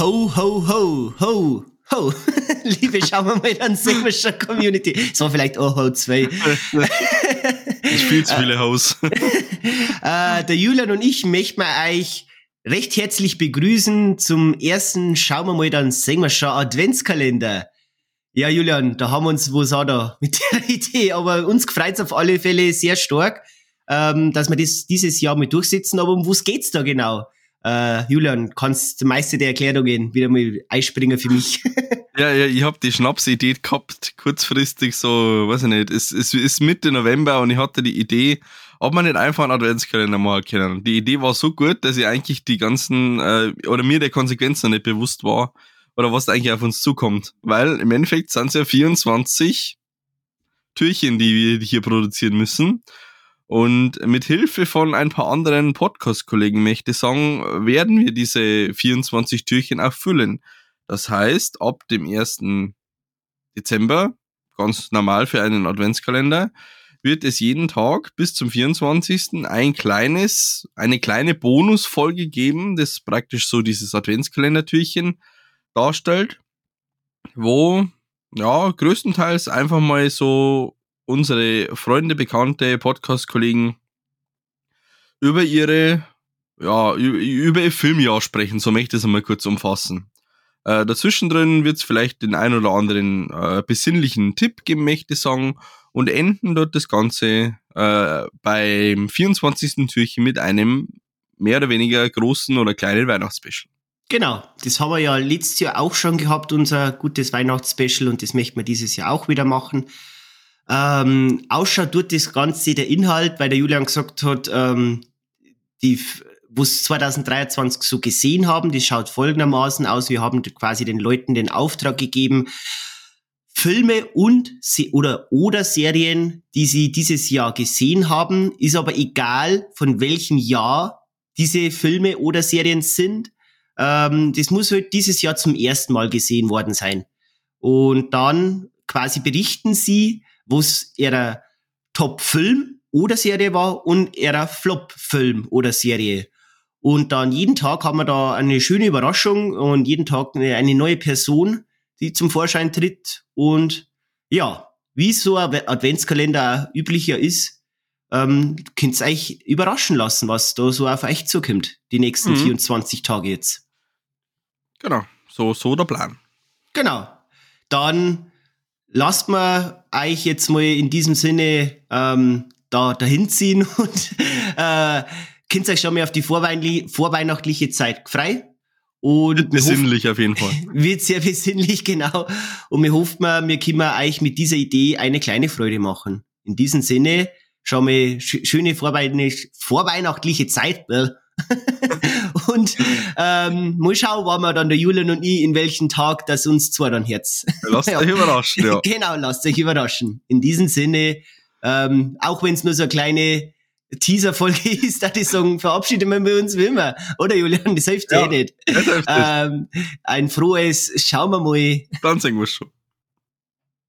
Ho, ho, ho, ho, ho. Liebe, schauen wir mal dann sehen wir schon Community. So vielleicht auch Ho 2. ich spiele zu viele Hoes. äh, der Julian und ich möchten euch recht herzlich begrüßen zum ersten, schauen wir mal dann, schon, Adventskalender. Ja, Julian, da haben wir uns, was auch da mit der Idee, aber uns gefreut auf alle Fälle sehr stark, ähm, dass wir das dieses Jahr mit durchsetzen. Aber um was geht's da genau? Äh, Julian, kannst du meiste der Erklärungen wieder mal einspringen für mich? ja, ja, ich habe die Schnapsidee gehabt, kurzfristig so, weiß ich nicht, es, es ist Mitte November und ich hatte die Idee, ob man nicht einfach einen Adventskalender machen können. Die Idee war so gut, dass ich eigentlich die ganzen, äh, oder mir der Konsequenzen nicht bewusst war, oder was eigentlich auf uns zukommt. Weil im Endeffekt sind es ja 24 Türchen, die wir hier produzieren müssen. Und mit Hilfe von ein paar anderen Podcast-Kollegen möchte ich sagen, werden wir diese 24 Türchen auch füllen. Das heißt, ab dem 1. Dezember, ganz normal für einen Adventskalender, wird es jeden Tag bis zum 24. ein kleines, eine kleine Bonusfolge geben, das praktisch so dieses Adventskalendertürchen darstellt, wo ja größtenteils einfach mal so unsere Freunde, Bekannte, Podcast-Kollegen über ihre, ja, über ihr Filmjahr sprechen, so möchte ich es einmal kurz umfassen. Äh, dazwischen wird es vielleicht den ein oder anderen äh, besinnlichen Tipp geben, möchte ich sagen, und enden dort das Ganze äh, beim 24. Türchen mit einem mehr oder weniger großen oder kleinen Weihnachtsspecial. Genau, das haben wir ja letztes Jahr auch schon gehabt, unser gutes Weihnachtsspecial, und das möchten wir dieses Jahr auch wieder machen. Ähm, ausschaut tut das Ganze der Inhalt, weil der Julian gesagt hat, ähm, die, was 2023 so gesehen haben, das schaut folgendermaßen aus. Wir haben quasi den Leuten den Auftrag gegeben, Filme und oder oder Serien, die sie dieses Jahr gesehen haben, ist aber egal von welchem Jahr diese Filme oder Serien sind. Ähm, das muss halt dieses Jahr zum ersten Mal gesehen worden sein. Und dann quasi berichten sie, was ihrer Top-Film oder Serie war und ihrer Flop-Film oder Serie. Und dann jeden Tag haben wir da eine schöne Überraschung und jeden Tag eine, neue Person, die zum Vorschein tritt. Und ja, wie so ein Adventskalender üblicher ist, ähm, könnt ihr euch überraschen lassen, was da so auf euch zukommt, die nächsten mhm. 24 Tage jetzt. Genau, so, so der Plan. Genau. Dann lasst mal euch jetzt mal in diesem Sinne ähm, da dahin ziehen und äh, könnt euch schon mal auf die vorweihnachtliche Zeit frei. Und wird besinnlich auf jeden Fall. Wird sehr besinnlich, genau. Und wir hoffen, wir können euch mit dieser Idee eine kleine Freude machen. In diesem Sinne, schon mal schöne vorweihnachtliche Zeit. ähm, mal schauen, wann wir dann der Julian und ich, in welchen Tag das uns zwar dann Herz. Lasst euch überraschen, ja. genau, lasst euch überraschen. In diesem Sinne, ähm, auch wenn es nur so eine kleine Teaser-Folge ist, da ich sagen, verabschieden wir uns wie immer. Oder Julian, das hilft ja, eh nicht. Ähm, ein frohes, schauen wir mal. Dann sehen wir schon.